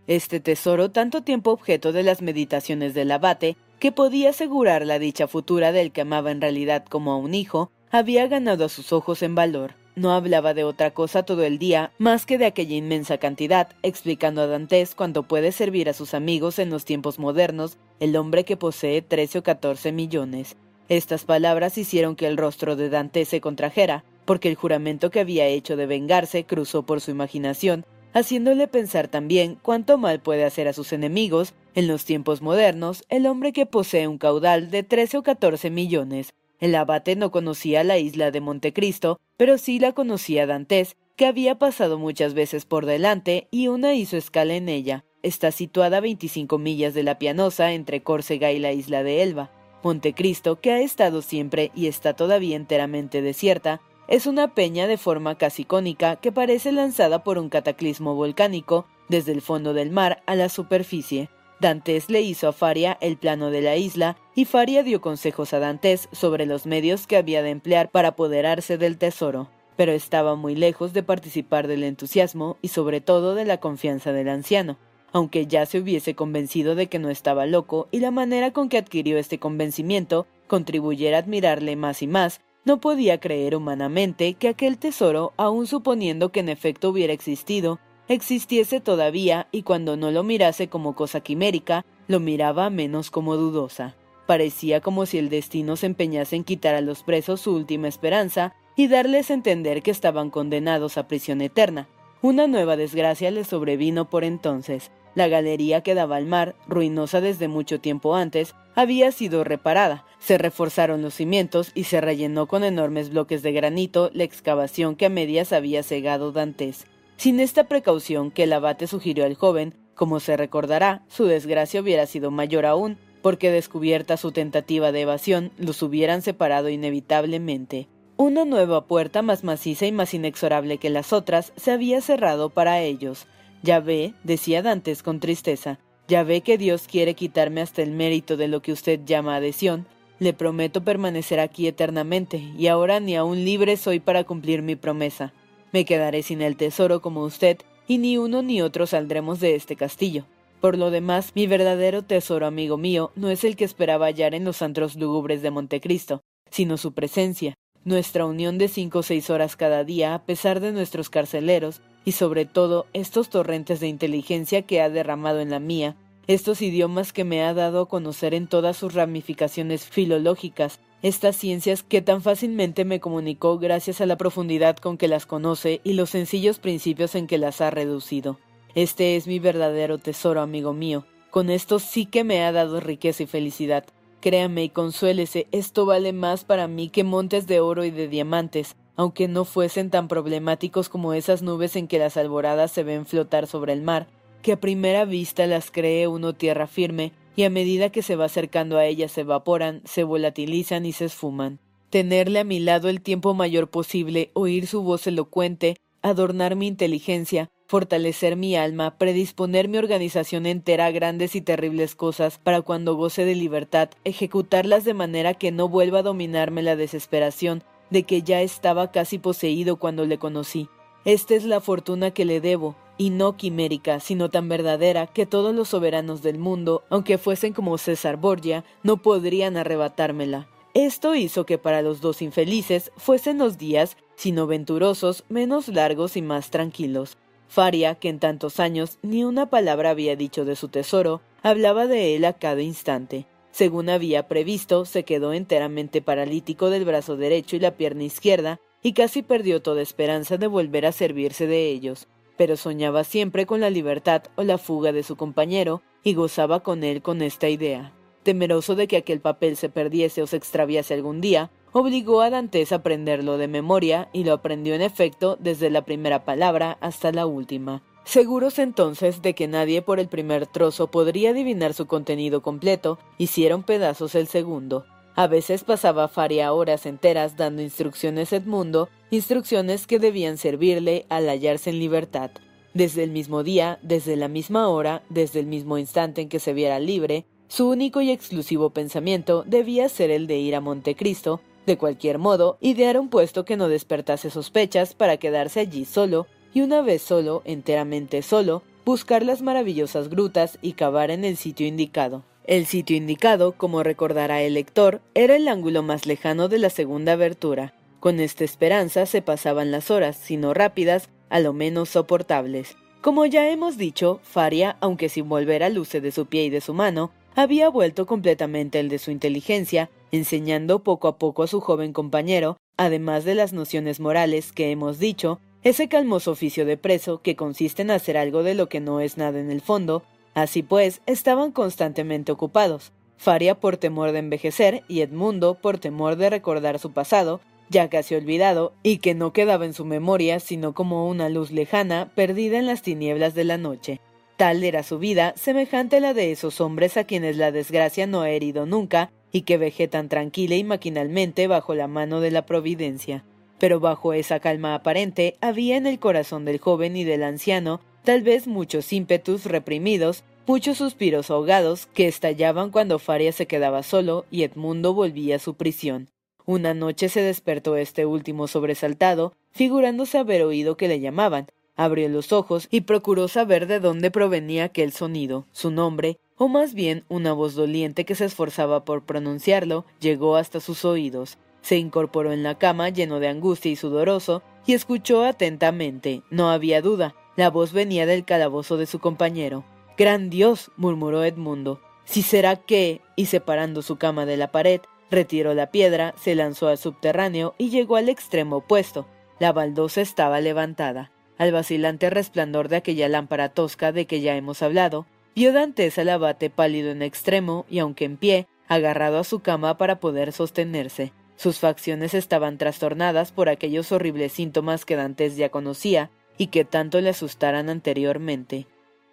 Este tesoro, tanto tiempo objeto de las meditaciones del abate, que podía asegurar la dicha futura del que amaba en realidad como a un hijo, había ganado a sus ojos en valor. No hablaba de otra cosa todo el día más que de aquella inmensa cantidad, explicando a Dantes cuánto puede servir a sus amigos en los tiempos modernos el hombre que posee trece o catorce millones. Estas palabras hicieron que el rostro de Dantes se contrajera, porque el juramento que había hecho de vengarse cruzó por su imaginación, haciéndole pensar también cuánto mal puede hacer a sus enemigos, en los tiempos modernos, el hombre que posee un caudal de trece o catorce millones. El abate no conocía la isla de Montecristo, pero sí la conocía Dantes, que había pasado muchas veces por delante y una hizo escala en ella. Está situada a 25 millas de la Pianosa entre Córcega y la isla de Elba. Montecristo, que ha estado siempre y está todavía enteramente desierta, es una peña de forma casi cónica que parece lanzada por un cataclismo volcánico desde el fondo del mar a la superficie. Dantes le hizo a Faria el plano de la isla y Faria dio consejos a Dantes sobre los medios que había de emplear para apoderarse del tesoro, pero estaba muy lejos de participar del entusiasmo y sobre todo de la confianza del anciano. aunque ya se hubiese convencido de que no estaba loco y la manera con que adquirió este convencimiento contribuyera a admirarle más y más, no podía creer humanamente que aquel tesoro, aun suponiendo que en efecto hubiera existido, existiese todavía y cuando no lo mirase como cosa quimérica, lo miraba menos como dudosa. Parecía como si el destino se empeñase en quitar a los presos su última esperanza y darles a entender que estaban condenados a prisión eterna. Una nueva desgracia les sobrevino por entonces. La galería que daba al mar, ruinosa desde mucho tiempo antes, había sido reparada, se reforzaron los cimientos y se rellenó con enormes bloques de granito la excavación que a medias había cegado Dantes. Sin esta precaución que el abate sugirió al joven, como se recordará, su desgracia hubiera sido mayor aún, porque descubierta su tentativa de evasión, los hubieran separado inevitablemente. Una nueva puerta más maciza y más inexorable que las otras se había cerrado para ellos. Ya ve, decía Dantes con tristeza, ya ve que Dios quiere quitarme hasta el mérito de lo que usted llama adhesión. Le prometo permanecer aquí eternamente, y ahora ni aún libre soy para cumplir mi promesa. Me quedaré sin el tesoro como usted, y ni uno ni otro saldremos de este castillo. Por lo demás, mi verdadero tesoro, amigo mío, no es el que esperaba hallar en los antros lúgubres de Montecristo, sino su presencia, nuestra unión de cinco o seis horas cada día a pesar de nuestros carceleros, y sobre todo estos torrentes de inteligencia que ha derramado en la mía, estos idiomas que me ha dado a conocer en todas sus ramificaciones filológicas, estas ciencias que tan fácilmente me comunicó gracias a la profundidad con que las conoce y los sencillos principios en que las ha reducido. Este es mi verdadero tesoro, amigo mío. Con esto sí que me ha dado riqueza y felicidad. Créame y consuélese, esto vale más para mí que montes de oro y de diamantes aunque no fuesen tan problemáticos como esas nubes en que las alboradas se ven flotar sobre el mar, que a primera vista las cree uno tierra firme, y a medida que se va acercando a ellas se evaporan, se volatilizan y se esfuman. Tenerle a mi lado el tiempo mayor posible, oír su voz elocuente, adornar mi inteligencia, fortalecer mi alma, predisponer mi organización entera a grandes y terribles cosas para cuando goce de libertad, ejecutarlas de manera que no vuelva a dominarme la desesperación, de que ya estaba casi poseído cuando le conocí. Esta es la fortuna que le debo, y no quimérica, sino tan verdadera que todos los soberanos del mundo, aunque fuesen como César Borgia, no podrían arrebatármela. Esto hizo que para los dos infelices fuesen los días, sino venturosos, menos largos y más tranquilos. Faria, que en tantos años ni una palabra había dicho de su tesoro, hablaba de él a cada instante. Según había previsto, se quedó enteramente paralítico del brazo derecho y la pierna izquierda, y casi perdió toda esperanza de volver a servirse de ellos, pero soñaba siempre con la libertad o la fuga de su compañero, y gozaba con él con esta idea. Temeroso de que aquel papel se perdiese o se extraviase algún día, obligó a Dantes a aprenderlo de memoria, y lo aprendió en efecto desde la primera palabra hasta la última. Seguros entonces de que nadie por el primer trozo podría adivinar su contenido completo, hicieron pedazos el segundo. A veces pasaba Faria horas enteras dando instrucciones a Edmundo, instrucciones que debían servirle al hallarse en libertad. Desde el mismo día, desde la misma hora, desde el mismo instante en que se viera libre, su único y exclusivo pensamiento debía ser el de ir a Montecristo, de cualquier modo, idear un puesto que no despertase sospechas para quedarse allí solo y una vez solo, enteramente solo, buscar las maravillosas grutas y cavar en el sitio indicado. El sitio indicado, como recordará el lector, era el ángulo más lejano de la segunda abertura. Con esta esperanza se pasaban las horas, si no rápidas, a lo menos soportables. Como ya hemos dicho, Faria, aunque sin volver al luce de su pie y de su mano, había vuelto completamente el de su inteligencia, enseñando poco a poco a su joven compañero, además de las nociones morales que hemos dicho, ese calmoso oficio de preso que consiste en hacer algo de lo que no es nada en el fondo, así pues, estaban constantemente ocupados, Faria por temor de envejecer y Edmundo por temor de recordar su pasado, ya casi olvidado, y que no quedaba en su memoria sino como una luz lejana perdida en las tinieblas de la noche. Tal era su vida, semejante a la de esos hombres a quienes la desgracia no ha herido nunca y que vegetan tranquila y maquinalmente bajo la mano de la providencia. Pero bajo esa calma aparente había en el corazón del joven y del anciano tal vez muchos ímpetus reprimidos, muchos suspiros ahogados que estallaban cuando Faria se quedaba solo y Edmundo volvía a su prisión. Una noche se despertó este último sobresaltado, figurándose haber oído que le llamaban, Abrió los ojos y procuró saber de dónde provenía aquel sonido. Su nombre, o más bien una voz doliente que se esforzaba por pronunciarlo, llegó hasta sus oídos. Se incorporó en la cama lleno de angustia y sudoroso, y escuchó atentamente. No había duda, la voz venía del calabozo de su compañero. Gran Dios, murmuró Edmundo. Si será que, y separando su cama de la pared, retiró la piedra, se lanzó al subterráneo y llegó al extremo opuesto. La baldosa estaba levantada. Al vacilante resplandor de aquella lámpara tosca de que ya hemos hablado, vio Dantes al abate pálido en extremo y aunque en pie, agarrado a su cama para poder sostenerse. Sus facciones estaban trastornadas por aquellos horribles síntomas que Dantes ya conocía y que tanto le asustaran anteriormente.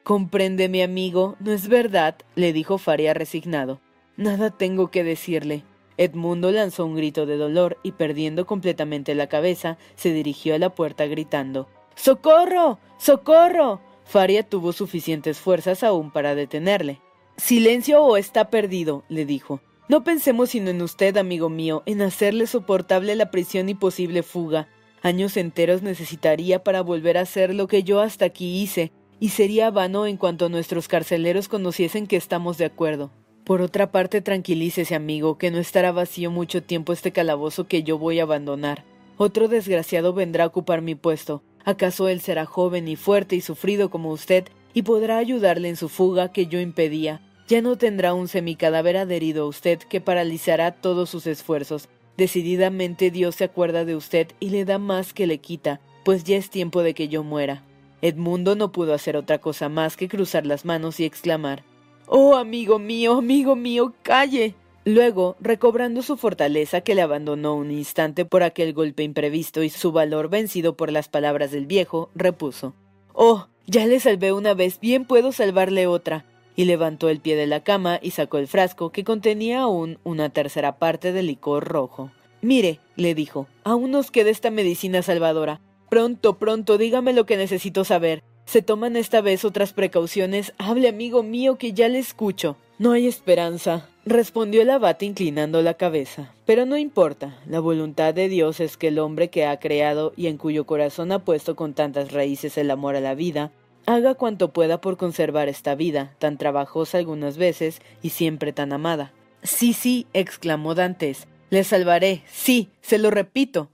Comprende, mi amigo, ¿no es verdad? le dijo Faria resignado. Nada tengo que decirle. Edmundo lanzó un grito de dolor y perdiendo completamente la cabeza, se dirigió a la puerta gritando ¡Socorro! ¡Socorro! Faria tuvo suficientes fuerzas aún para detenerle. Silencio o está perdido, le dijo. No pensemos sino en usted, amigo mío, en hacerle soportable la prisión y posible fuga. Años enteros necesitaría para volver a hacer lo que yo hasta aquí hice, y sería vano en cuanto nuestros carceleros conociesen que estamos de acuerdo. Por otra parte, tranquilícese, amigo, que no estará vacío mucho tiempo este calabozo que yo voy a abandonar. Otro desgraciado vendrá a ocupar mi puesto. ¿Acaso él será joven y fuerte y sufrido como usted y podrá ayudarle en su fuga que yo impedía? Ya no tendrá un semicadáver adherido a usted que paralizará todos sus esfuerzos. Decididamente Dios se acuerda de usted y le da más que le quita, pues ya es tiempo de que yo muera. Edmundo no pudo hacer otra cosa más que cruzar las manos y exclamar Oh, amigo mío, amigo mío, calle. Luego, recobrando su fortaleza que le abandonó un instante por aquel golpe imprevisto y su valor vencido por las palabras del viejo, repuso Oh, ya le salvé una vez, bien puedo salvarle otra. Y levantó el pie de la cama y sacó el frasco que contenía aún una tercera parte del licor rojo. Mire, le dijo, aún nos queda esta medicina salvadora. Pronto, pronto, dígame lo que necesito saber. ¿Se toman esta vez otras precauciones? Hable, amigo mío, que ya le escucho. No hay esperanza, respondió el abate inclinando la cabeza. Pero no importa, la voluntad de Dios es que el hombre que ha creado y en cuyo corazón ha puesto con tantas raíces el amor a la vida, haga cuanto pueda por conservar esta vida, tan trabajosa algunas veces y siempre tan amada. Sí, sí, exclamó Dantes, le salvaré, sí, se lo repito.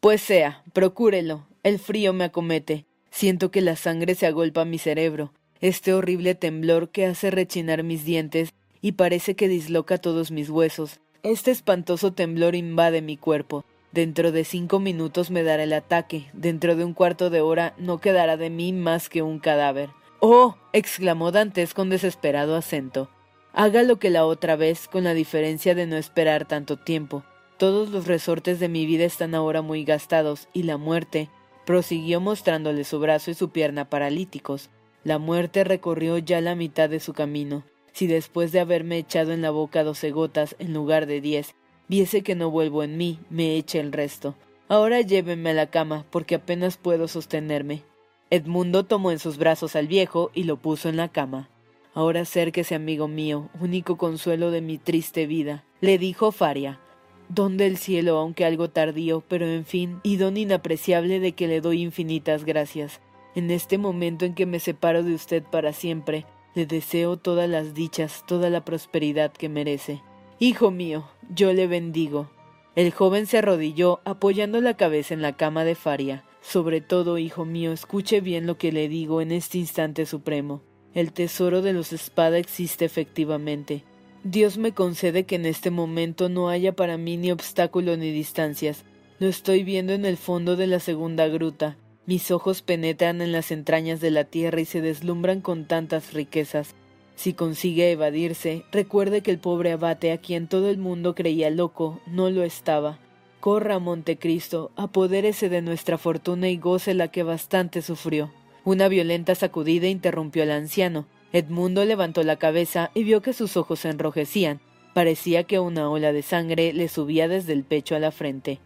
Pues sea, procúrelo, el frío me acomete, siento que la sangre se agolpa a mi cerebro, este horrible temblor que hace rechinar mis dientes y parece que disloca todos mis huesos. Este espantoso temblor invade mi cuerpo. Dentro de cinco minutos me dará el ataque. Dentro de un cuarto de hora no quedará de mí más que un cadáver. ¡Oh! exclamó Dantes con desesperado acento. Haga lo que la otra vez, con la diferencia de no esperar tanto tiempo. Todos los resortes de mi vida están ahora muy gastados, y la muerte, prosiguió mostrándole su brazo y su pierna paralíticos, la muerte recorrió ya la mitad de su camino. Si después de haberme echado en la boca doce gotas en lugar de diez, viese que no vuelvo en mí, me eche el resto. Ahora llévenme a la cama, porque apenas puedo sostenerme. Edmundo tomó en sus brazos al viejo y lo puso en la cama. Ahora acérquese, amigo mío, único consuelo de mi triste vida, le dijo Faria. Don del cielo, aunque algo tardío, pero en fin, y don inapreciable de que le doy infinitas gracias. En este momento en que me separo de usted para siempre, le deseo todas las dichas, toda la prosperidad que merece. Hijo mío, yo le bendigo. El joven se arrodilló apoyando la cabeza en la cama de Faria. Sobre todo, hijo mío, escuche bien lo que le digo en este instante supremo. El tesoro de los espada existe efectivamente. Dios me concede que en este momento no haya para mí ni obstáculo ni distancias. Lo estoy viendo en el fondo de la segunda gruta. Mis ojos penetran en las entrañas de la tierra y se deslumbran con tantas riquezas. Si consigue evadirse, recuerde que el pobre abate a quien todo el mundo creía loco, no lo estaba. Corra, Montecristo, apodérese de nuestra fortuna y goce la que bastante sufrió. Una violenta sacudida interrumpió al anciano. Edmundo levantó la cabeza y vio que sus ojos se enrojecían. Parecía que una ola de sangre le subía desde el pecho a la frente.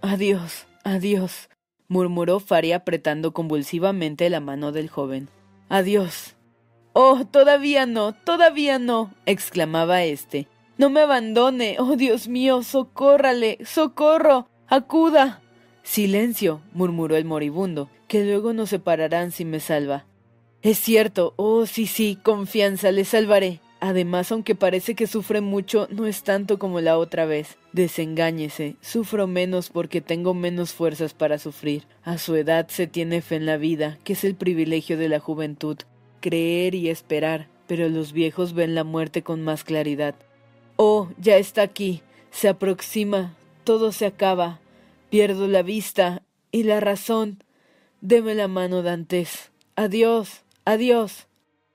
Adiós, adiós, murmuró Faria apretando convulsivamente la mano del joven. Adiós. Oh, todavía no, todavía no, exclamaba éste. No me abandone. Oh, Dios mío, socórrale, socorro. acuda. Silencio, murmuró el moribundo, que luego nos separarán si me salva. Es cierto, oh sí, sí, confianza, le salvaré. Además, aunque parece que sufre mucho, no es tanto como la otra vez. Desengáñese, sufro menos porque tengo menos fuerzas para sufrir. A su edad se tiene fe en la vida, que es el privilegio de la juventud. Creer y esperar, pero los viejos ven la muerte con más claridad. Oh, ya está aquí, se aproxima, todo se acaba, pierdo la vista y la razón. Deme la mano, Dantes. Adiós, adiós.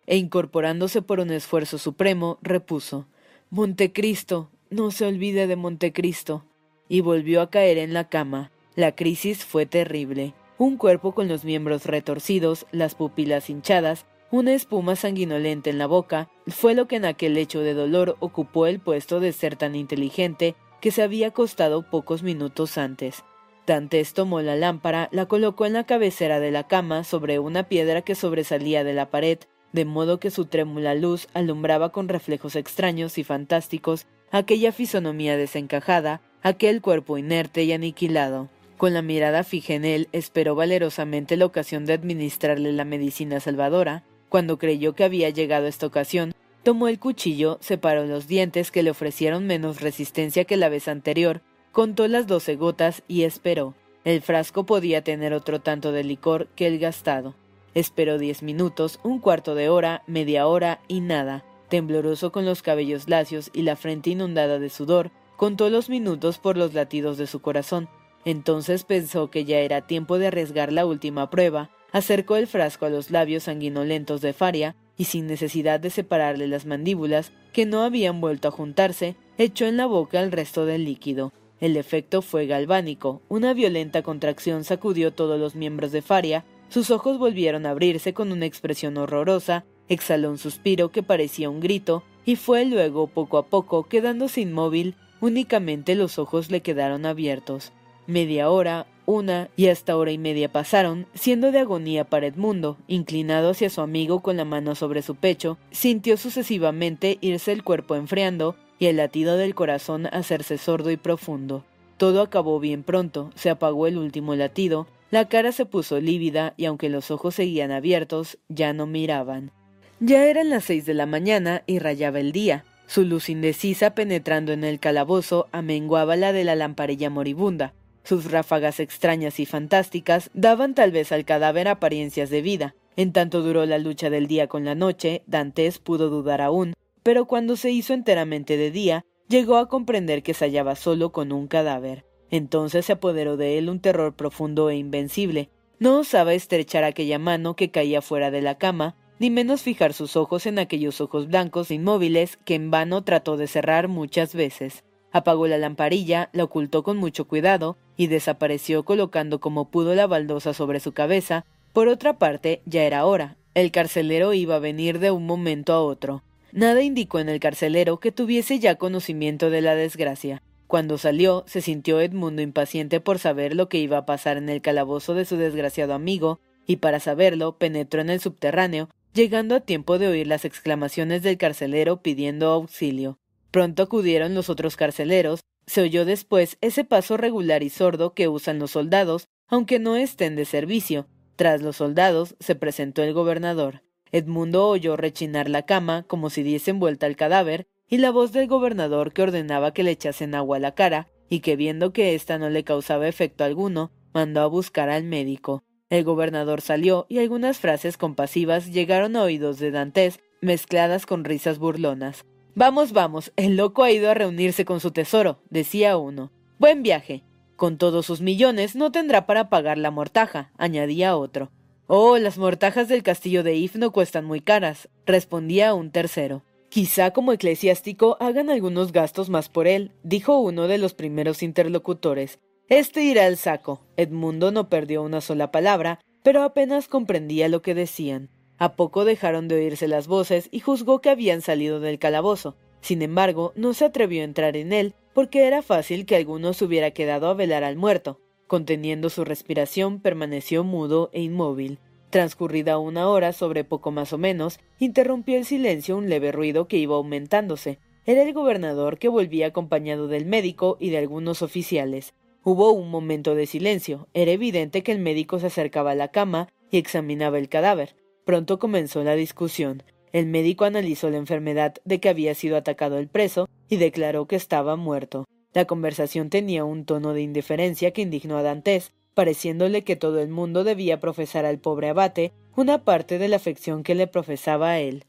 E incorporándose por un esfuerzo supremo, repuso Montecristo, no se olvide de Montecristo. Y volvió a caer en la cama. La crisis fue terrible. Un cuerpo con los miembros retorcidos, las pupilas hinchadas, una espuma sanguinolenta en la boca, fue lo que en aquel hecho de dolor ocupó el puesto de ser tan inteligente que se había acostado pocos minutos antes. Dantes tomó la lámpara, la colocó en la cabecera de la cama sobre una piedra que sobresalía de la pared, de modo que su trémula luz alumbraba con reflejos extraños y fantásticos aquella fisonomía desencajada, aquel cuerpo inerte y aniquilado. Con la mirada fija en él, esperó valerosamente la ocasión de administrarle la medicina salvadora. Cuando creyó que había llegado esta ocasión, tomó el cuchillo, separó los dientes que le ofrecieron menos resistencia que la vez anterior, contó las doce gotas y esperó. El frasco podía tener otro tanto de licor que el gastado. Esperó diez minutos, un cuarto de hora, media hora y nada. Tembloroso con los cabellos lacios y la frente inundada de sudor, contó los minutos por los latidos de su corazón. Entonces pensó que ya era tiempo de arriesgar la última prueba, acercó el frasco a los labios sanguinolentos de Faria y sin necesidad de separarle las mandíbulas, que no habían vuelto a juntarse, echó en la boca el resto del líquido. El efecto fue galvánico. Una violenta contracción sacudió todos los miembros de Faria, sus ojos volvieron a abrirse con una expresión horrorosa, exhaló un suspiro que parecía un grito, y fue luego poco a poco quedándose inmóvil, únicamente los ojos le quedaron abiertos. Media hora, una y hasta hora y media pasaron, siendo de agonía para Edmundo, inclinado hacia su amigo con la mano sobre su pecho, sintió sucesivamente irse el cuerpo enfriando y el latido del corazón hacerse sordo y profundo. Todo acabó bien pronto, se apagó el último latido, la cara se puso lívida y aunque los ojos seguían abiertos, ya no miraban. Ya eran las seis de la mañana y rayaba el día. Su luz indecisa penetrando en el calabozo amenguaba la de la lamparilla moribunda, sus ráfagas extrañas y fantásticas daban tal vez al cadáver apariencias de vida. En tanto duró la lucha del día con la noche, Dantes pudo dudar aún, pero cuando se hizo enteramente de día, llegó a comprender que se hallaba solo con un cadáver. Entonces se apoderó de él un terror profundo e invencible. No osaba estrechar aquella mano que caía fuera de la cama, ni menos fijar sus ojos en aquellos ojos blancos e inmóviles que en vano trató de cerrar muchas veces. Apagó la lamparilla, la ocultó con mucho cuidado y desapareció colocando como pudo la baldosa sobre su cabeza. Por otra parte, ya era hora. El carcelero iba a venir de un momento a otro. Nada indicó en el carcelero que tuviese ya conocimiento de la desgracia. Cuando salió, se sintió Edmundo impaciente por saber lo que iba a pasar en el calabozo de su desgraciado amigo, y para saberlo penetró en el subterráneo, llegando a tiempo de oír las exclamaciones del carcelero pidiendo auxilio. Pronto acudieron los otros carceleros, se oyó después ese paso regular y sordo que usan los soldados, aunque no estén de servicio. Tras los soldados se presentó el gobernador. Edmundo oyó rechinar la cama como si diesen vuelta al cadáver, y la voz del gobernador que ordenaba que le echasen agua a la cara, y que viendo que ésta no le causaba efecto alguno, mandó a buscar al médico. El gobernador salió y algunas frases compasivas llegaron a oídos de Dantes, mezcladas con risas burlonas. Vamos, vamos, el loco ha ido a reunirse con su tesoro, decía uno. Buen viaje. Con todos sus millones no tendrá para pagar la mortaja, añadía otro. Oh, las mortajas del castillo de If no cuestan muy caras, respondía un tercero. Quizá como eclesiástico hagan algunos gastos más por él, dijo uno de los primeros interlocutores. Este irá al saco. Edmundo no perdió una sola palabra, pero apenas comprendía lo que decían. A poco dejaron de oírse las voces y juzgó que habían salido del calabozo. Sin embargo, no se atrevió a entrar en él porque era fácil que alguno se hubiera quedado a velar al muerto. Conteniendo su respiración, permaneció mudo e inmóvil. Transcurrida una hora sobre poco más o menos, interrumpió el silencio un leve ruido que iba aumentándose. Era el gobernador que volvía acompañado del médico y de algunos oficiales. Hubo un momento de silencio. Era evidente que el médico se acercaba a la cama y examinaba el cadáver. Pronto comenzó la discusión. El médico analizó la enfermedad de que había sido atacado el preso y declaró que estaba muerto. La conversación tenía un tono de indiferencia que indignó a Dantes, pareciéndole que todo el mundo debía profesar al pobre abate una parte de la afección que le profesaba a él.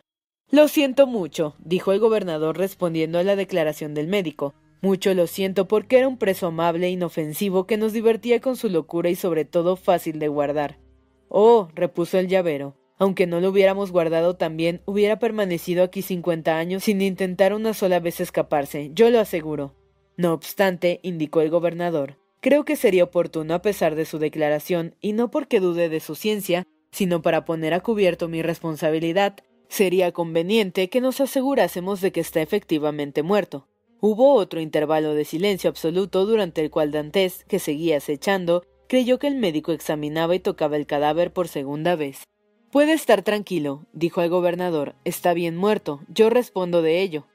Lo siento mucho, dijo el gobernador respondiendo a la declaración del médico. Mucho lo siento porque era un preso amable e inofensivo que nos divertía con su locura y sobre todo fácil de guardar. Oh, repuso el llavero, aunque no lo hubiéramos guardado también, hubiera permanecido aquí cincuenta años sin intentar una sola vez escaparse, yo lo aseguro. No obstante, indicó el gobernador, creo que sería oportuno a pesar de su declaración, y no porque dude de su ciencia, sino para poner a cubierto mi responsabilidad, sería conveniente que nos asegurásemos de que está efectivamente muerto. Hubo otro intervalo de silencio absoluto durante el cual Dantes, que seguía acechando, creyó que el médico examinaba y tocaba el cadáver por segunda vez. Puede estar tranquilo, dijo el gobernador. Está bien muerto. Yo respondo de ello.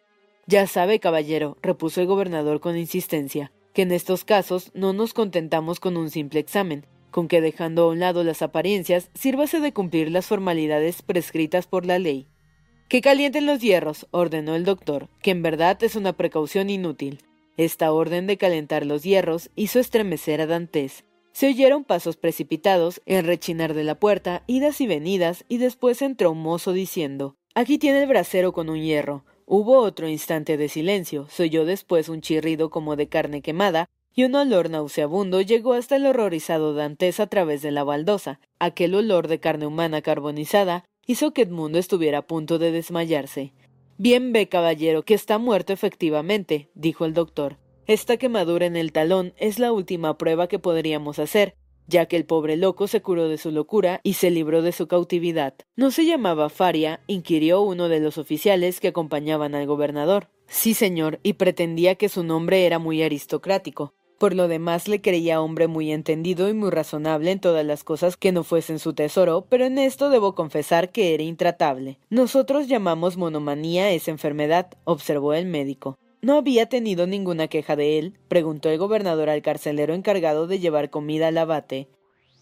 Ya sabe, caballero, repuso el gobernador con insistencia, que en estos casos no nos contentamos con un simple examen, con que dejando a un lado las apariencias, sírvase de cumplir las formalidades prescritas por la ley. Que calienten los hierros, ordenó el doctor, que en verdad es una precaución inútil. Esta orden de calentar los hierros hizo estremecer a Dantes. Se oyeron pasos precipitados, el rechinar de la puerta, idas y venidas, y después entró un mozo diciendo Aquí tiene el brasero con un hierro. Hubo otro instante de silencio, se oyó después un chirrido como de carne quemada, y un olor nauseabundo llegó hasta el horrorizado Dantes a través de la baldosa. Aquel olor de carne humana carbonizada hizo que Edmundo estuviera a punto de desmayarse. Bien ve, caballero, que está muerto efectivamente, dijo el doctor. Esta quemadura en el talón es la última prueba que podríamos hacer, ya que el pobre loco se curó de su locura y se libró de su cautividad. ¿No se llamaba Faria? inquirió uno de los oficiales que acompañaban al gobernador. Sí, señor, y pretendía que su nombre era muy aristocrático. Por lo demás le creía hombre muy entendido y muy razonable en todas las cosas que no fuesen su tesoro, pero en esto debo confesar que era intratable. Nosotros llamamos monomanía esa enfermedad, observó el médico. ¿No había tenido ninguna queja de él? preguntó el gobernador al carcelero encargado de llevar comida al abate.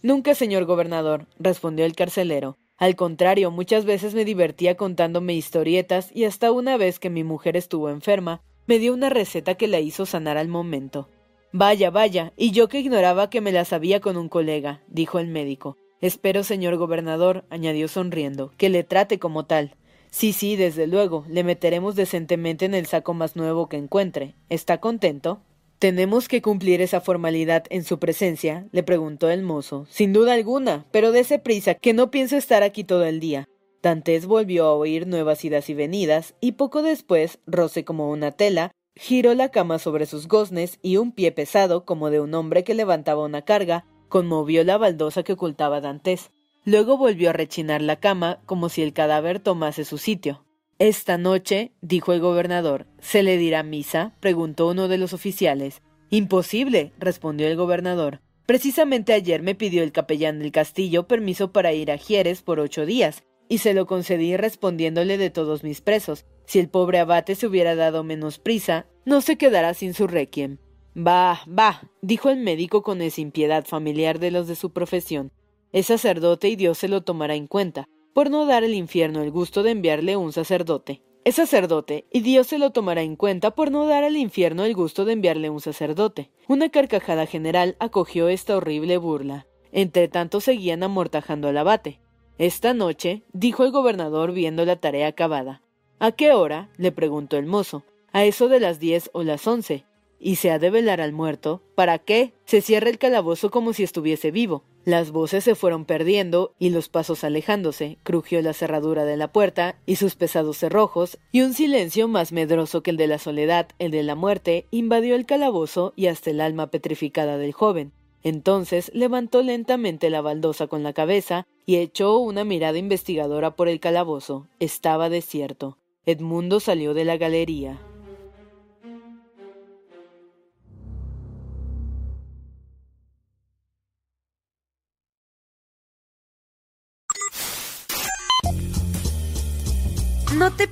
Nunca, señor gobernador, respondió el carcelero. Al contrario, muchas veces me divertía contándome historietas y hasta una vez que mi mujer estuvo enferma, me dio una receta que la hizo sanar al momento. Vaya, vaya, y yo que ignoraba que me la sabía con un colega, dijo el médico. Espero, señor gobernador, añadió sonriendo, que le trate como tal. Sí, sí, desde luego, le meteremos decentemente en el saco más nuevo que encuentre. ¿Está contento? ¿Tenemos que cumplir esa formalidad en su presencia? le preguntó el mozo. Sin duda alguna, pero dése prisa, que no pienso estar aquí todo el día. Dantes volvió a oír nuevas idas y venidas, y poco después, roce como una tela, Giró la cama sobre sus goznes y un pie pesado, como de un hombre que levantaba una carga, conmovió la baldosa que ocultaba Dantes. Luego volvió a rechinar la cama, como si el cadáver tomase su sitio. Esta noche, dijo el gobernador, ¿se le dirá misa? preguntó uno de los oficiales. Imposible, respondió el gobernador. Precisamente ayer me pidió el capellán del castillo permiso para ir a Gieres por ocho días, y se lo concedí respondiéndole de todos mis presos. Si el pobre abate se hubiera dado menos prisa, no se quedará sin su requiem. Bah, bah, dijo el médico con esa impiedad familiar de los de su profesión. Es sacerdote y Dios se lo tomará en cuenta, por no dar al infierno el gusto de enviarle un sacerdote. Es sacerdote, y Dios se lo tomará en cuenta por no dar al infierno el gusto de enviarle un sacerdote. Una carcajada general acogió esta horrible burla. Entre tanto seguían amortajando al abate. Esta noche, dijo el gobernador viendo la tarea acabada. ¿A qué hora? le preguntó el mozo. A eso de las diez o las once. ¿Y se ha de velar al muerto? ¿Para qué? Se cierra el calabozo como si estuviese vivo. Las voces se fueron perdiendo y los pasos alejándose, crujió la cerradura de la puerta y sus pesados cerrojos, y un silencio más medroso que el de la soledad, el de la muerte, invadió el calabozo y hasta el alma petrificada del joven. Entonces levantó lentamente la baldosa con la cabeza y echó una mirada investigadora por el calabozo. Estaba desierto. Edmundo salió de la galería.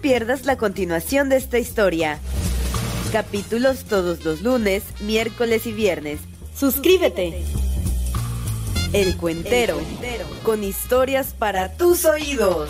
Pierdas la continuación de esta historia. Capítulos todos los lunes, miércoles y viernes Suscríbete. El Cuentero, con historias para tus oídos.